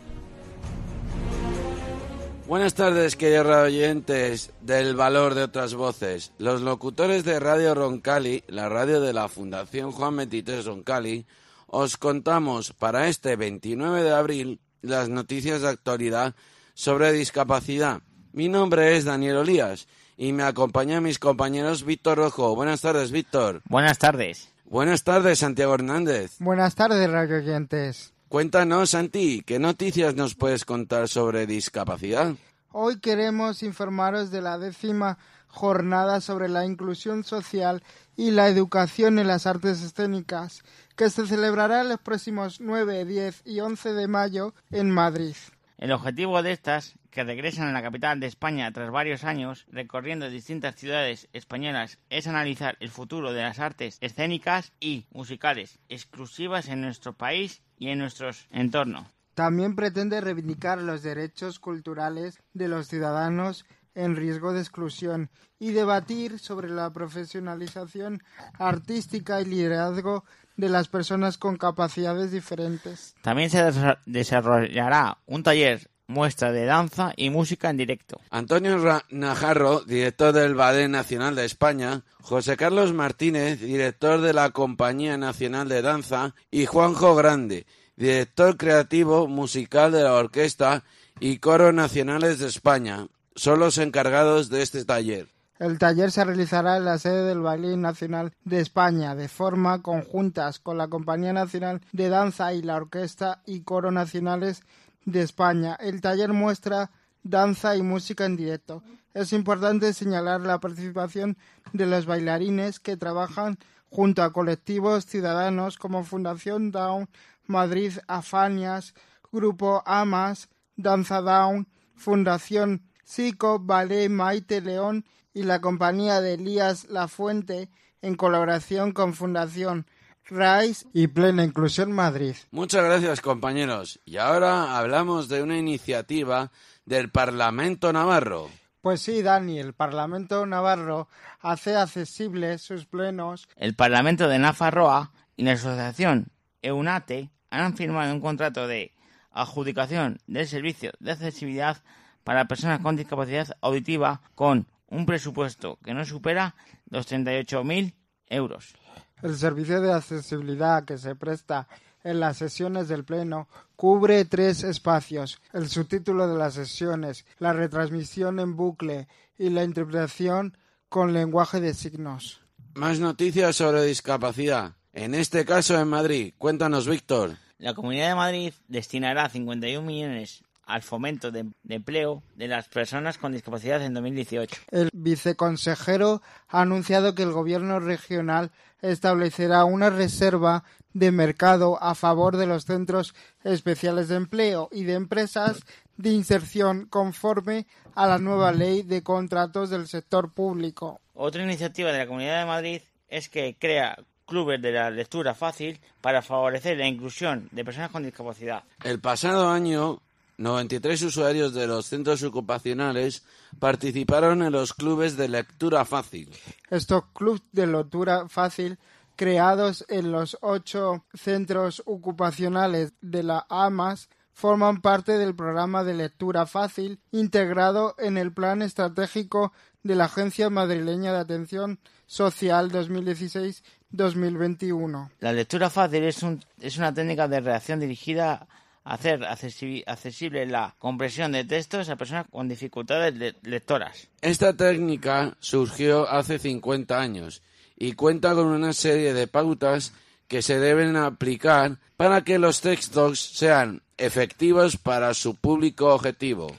Buenas tardes, queridos oyentes del valor de otras voces. Los locutores de Radio Roncali, la radio de la Fundación Juan 23 Roncali, os contamos para este 29 de abril las noticias de actualidad sobre discapacidad. Mi nombre es Daniel Olías y me acompañan mis compañeros Víctor Rojo. Buenas tardes, Víctor. Buenas tardes. Buenas tardes, Santiago Hernández. Buenas tardes, radio oyentes. Cuéntanos, Santi, ¿qué noticias nos puedes contar sobre discapacidad? Hoy queremos informaros de la décima jornada sobre la inclusión social y la educación en las artes escénicas, que se celebrará los próximos 9, 10 y 11 de mayo en Madrid. El objetivo de estas, que regresan a la capital de España tras varios años recorriendo distintas ciudades españolas, es analizar el futuro de las artes escénicas y musicales exclusivas en nuestro país y en nuestro entorno. También pretende reivindicar los derechos culturales de los ciudadanos en riesgo de exclusión y debatir sobre la profesionalización artística y liderazgo de las personas con capacidades diferentes. También se desarrollará un taller muestra de danza y música en directo. Antonio Najarro, director del Ballet Nacional de España, José Carlos Martínez, director de la Compañía Nacional de Danza, y Juanjo Grande, director creativo musical de la Orquesta y Coro Nacionales de España, son los encargados de este taller. El taller se realizará en la sede del Ballet Nacional de España de forma conjuntas con la Compañía Nacional de Danza y la Orquesta y Coro Nacionales de España. El taller muestra danza y música en directo. Es importante señalar la participación de los bailarines que trabajan junto a colectivos ciudadanos como Fundación Down, Madrid Afanias, Grupo Amas, Danza Down, Fundación Sico, Ballet Maite León y la compañía de Elías Lafuente en colaboración con Fundación RAIS y Plena Inclusión Madrid. Muchas gracias compañeros. Y ahora hablamos de una iniciativa del Parlamento Navarro. Pues sí, Dani, el Parlamento Navarro hace accesibles sus plenos. El Parlamento de Nafarroa y la Asociación EUNATE han firmado un contrato de adjudicación del servicio de accesibilidad para personas con discapacidad auditiva con un presupuesto que no supera los 38.000 euros. El servicio de accesibilidad que se presta en las sesiones del Pleno cubre tres espacios, el subtítulo de las sesiones, la retransmisión en bucle y la interpretación con lenguaje de signos. Más noticias sobre discapacidad, en este caso en Madrid. Cuéntanos, Víctor. La Comunidad de Madrid destinará 51 millones al fomento de, empleo de las personas con discapacidad en 2018. El viceconsejero ha anunciado que el gobierno regional establecerá una reserva de mercado a favor de los centros especiales de empleo y de empresas de inserción conforme a la nueva ley de contratos del sector público. Otra iniciativa de la Comunidad de Madrid es que crea clubes de la lectura fácil para favorecer la inclusión de personas con discapacidad. El pasado año 93 usuarios de los centros ocupacionales participaron en los clubes de lectura fácil. Estos clubes de lectura fácil creados en los ocho centros ocupacionales de la AMAS forman parte del programa de lectura fácil integrado en el Plan Estratégico de la Agencia Madrileña de Atención Social 2016-2021. La lectura fácil es, un, es una técnica de redacción dirigida a hacer accesible la compresión de textos a personas con dificultades lectoras. Esta técnica surgió hace 50 años y cuenta con una serie de pautas que se deben aplicar para que los textos sean efectivos para su público objetivo.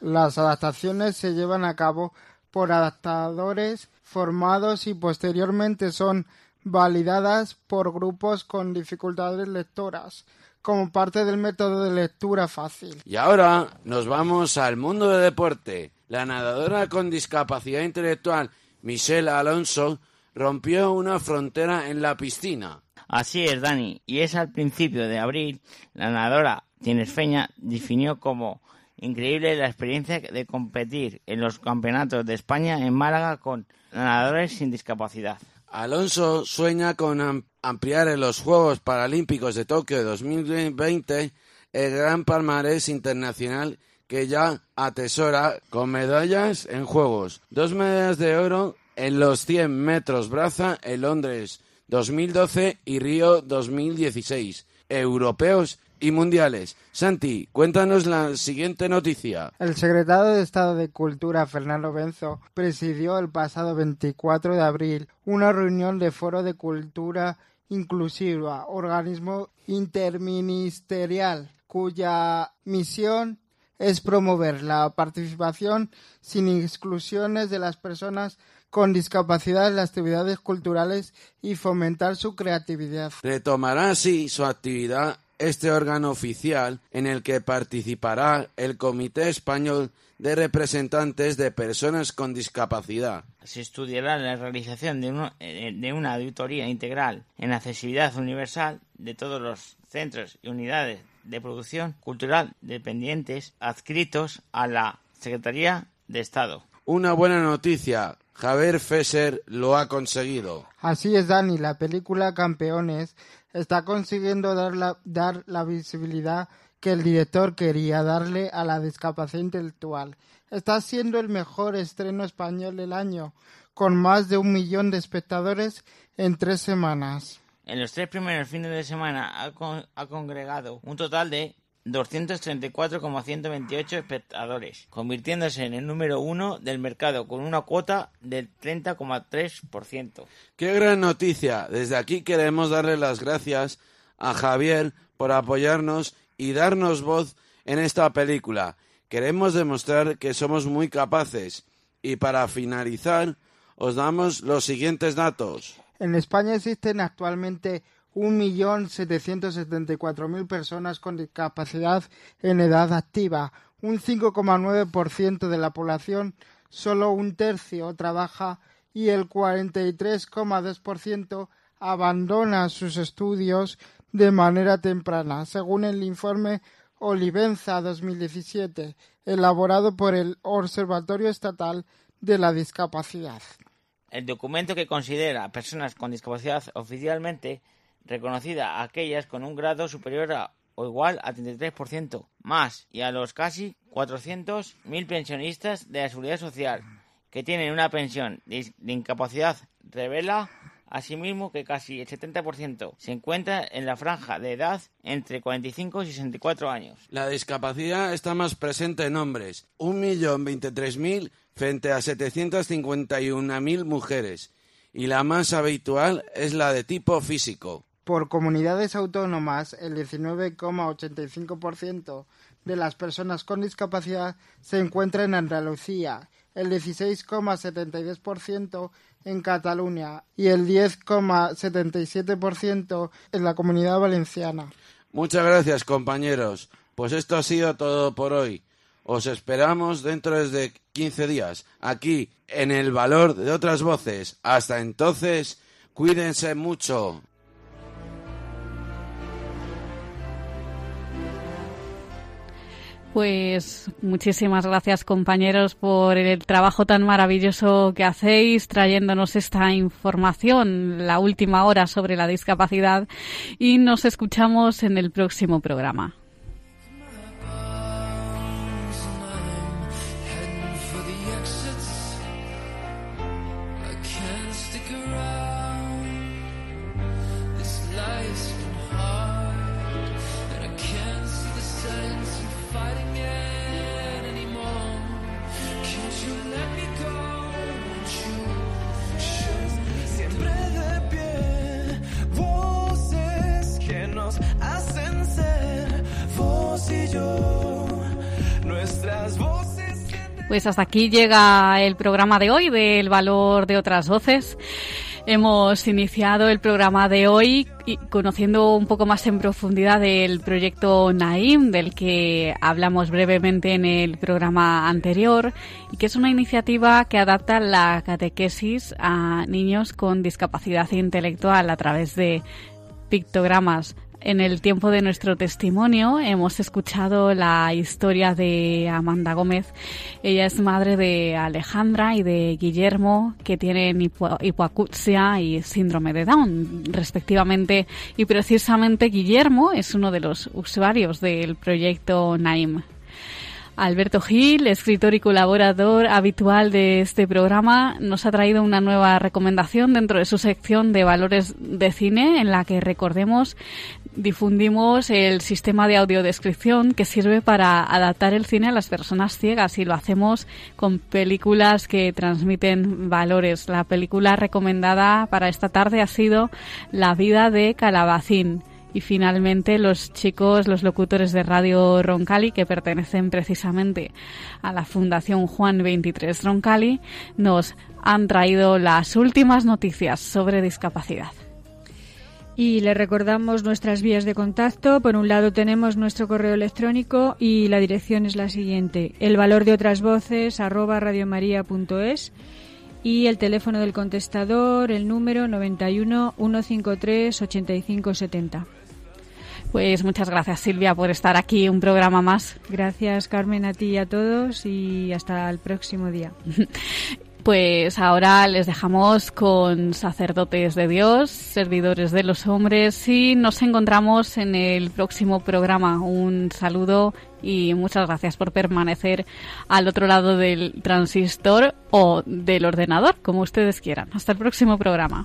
Las adaptaciones se llevan a cabo por adaptadores formados y posteriormente son validadas por grupos con dificultades lectoras como parte del método de lectura fácil. Y ahora nos vamos al mundo del deporte. La nadadora con discapacidad intelectual Michelle Alonso rompió una frontera en la piscina. Así es, Dani, y es al principio de abril, la nadadora tinesfeña definió como increíble la experiencia de competir en los campeonatos de España en Málaga con nadadores sin discapacidad. Alonso sueña con ampliar en los Juegos Paralímpicos de Tokio de 2020 el gran palmarés internacional que ya atesora con medallas en Juegos. Dos medallas de oro en los 100 metros braza en Londres 2012 y Río 2016. Europeos y mundiales. Santi, cuéntanos la siguiente noticia. El secretario de Estado de Cultura, Fernando Benzo, presidió el pasado 24 de abril una reunión de Foro de Cultura Inclusiva, organismo interministerial, cuya misión es promover la participación sin exclusiones de las personas con discapacidad en las actividades culturales y fomentar su creatividad. Retomará así su actividad este órgano oficial en el que participará el Comité Español de Representantes de Personas con Discapacidad. Se estudiará la realización de, eh, de una auditoría integral en accesibilidad universal de todos los centros y unidades de producción cultural dependientes adscritos a la Secretaría de Estado. Una buena noticia. Javier Fesser lo ha conseguido. Así es, Dani. La película Campeones está consiguiendo dar la, dar la visibilidad que el director quería darle a la discapacidad intelectual. Está siendo el mejor estreno español del año, con más de un millón de espectadores en tres semanas. En los tres primeros fines de semana ha, ha congregado un total de 234,128 espectadores, convirtiéndose en el número uno del mercado con una cuota del 30,3%. ¡Qué gran noticia! Desde aquí queremos darle las gracias a Javier por apoyarnos y darnos voz en esta película. Queremos demostrar que somos muy capaces. Y para finalizar, os damos los siguientes datos. En España existen actualmente 1.774.000 personas con discapacidad en edad activa, un 5,9% de la población, solo un tercio trabaja y el 43,2% abandona sus estudios de manera temprana, según el informe Olivenza 2017, elaborado por el Observatorio Estatal de la Discapacidad. El documento que considera a personas con discapacidad oficialmente reconocida a aquellas con un grado superior a o igual a 33% más y a los casi 400.000 pensionistas de la Seguridad Social que tienen una pensión de, incapacidad revela asimismo que casi el 70% se encuentra en la franja de edad entre 45 y 64 años. La discapacidad está más presente en hombres, 1.023.000 frente a 751.000 mujeres, y la más habitual es la de tipo físico. Por comunidades autónomas, el 19,85% de las personas con discapacidad se encuentra en Andalucía, el 16,72% en Cataluña y el 10,77% en la comunidad valenciana. Muchas gracias, compañeros. Pues esto ha sido todo por hoy. Os esperamos dentro de 15 días, aquí, en el valor de otras voces. Hasta entonces, cuídense mucho. Pues muchísimas gracias compañeros por el trabajo tan maravilloso que hacéis trayéndonos esta información, la última hora sobre la discapacidad y nos escuchamos en el próximo programa. Pues hasta aquí llega el programa de hoy del valor de otras voces. Hemos iniciado el programa de hoy conociendo un poco más en profundidad del proyecto Naim, del que hablamos brevemente en el programa anterior, y que es una iniciativa que adapta la catequesis a niños con discapacidad intelectual a través de pictogramas en el tiempo de nuestro testimonio hemos escuchado la historia de Amanda Gómez. Ella es madre de Alejandra y de Guillermo, que tienen hipoacusia y síndrome de Down, respectivamente. Y precisamente Guillermo es uno de los usuarios del proyecto Naim. Alberto Gil, escritor y colaborador habitual de este programa, nos ha traído una nueva recomendación dentro de su sección de valores de cine, en la que recordemos difundimos el sistema de audiodescripción que sirve para adaptar el cine a las personas ciegas y lo hacemos con películas que transmiten valores. La película recomendada para esta tarde ha sido La vida de Calabacín y finalmente los chicos, los locutores de Radio Roncali, que pertenecen precisamente a la Fundación Juan 23 Roncali, nos han traído las últimas noticias sobre discapacidad. Y le recordamos nuestras vías de contacto. Por un lado tenemos nuestro correo electrónico y la dirección es la siguiente. El valor de otras voces arroba radiomaria.es y el teléfono del contestador, el número 91 153 8570. Pues muchas gracias Silvia por estar aquí un programa más. Gracias Carmen a ti y a todos y hasta el próximo día. [LAUGHS] Pues ahora les dejamos con sacerdotes de Dios, servidores de los hombres y nos encontramos en el próximo programa. Un saludo y muchas gracias por permanecer al otro lado del transistor o del ordenador, como ustedes quieran. Hasta el próximo programa.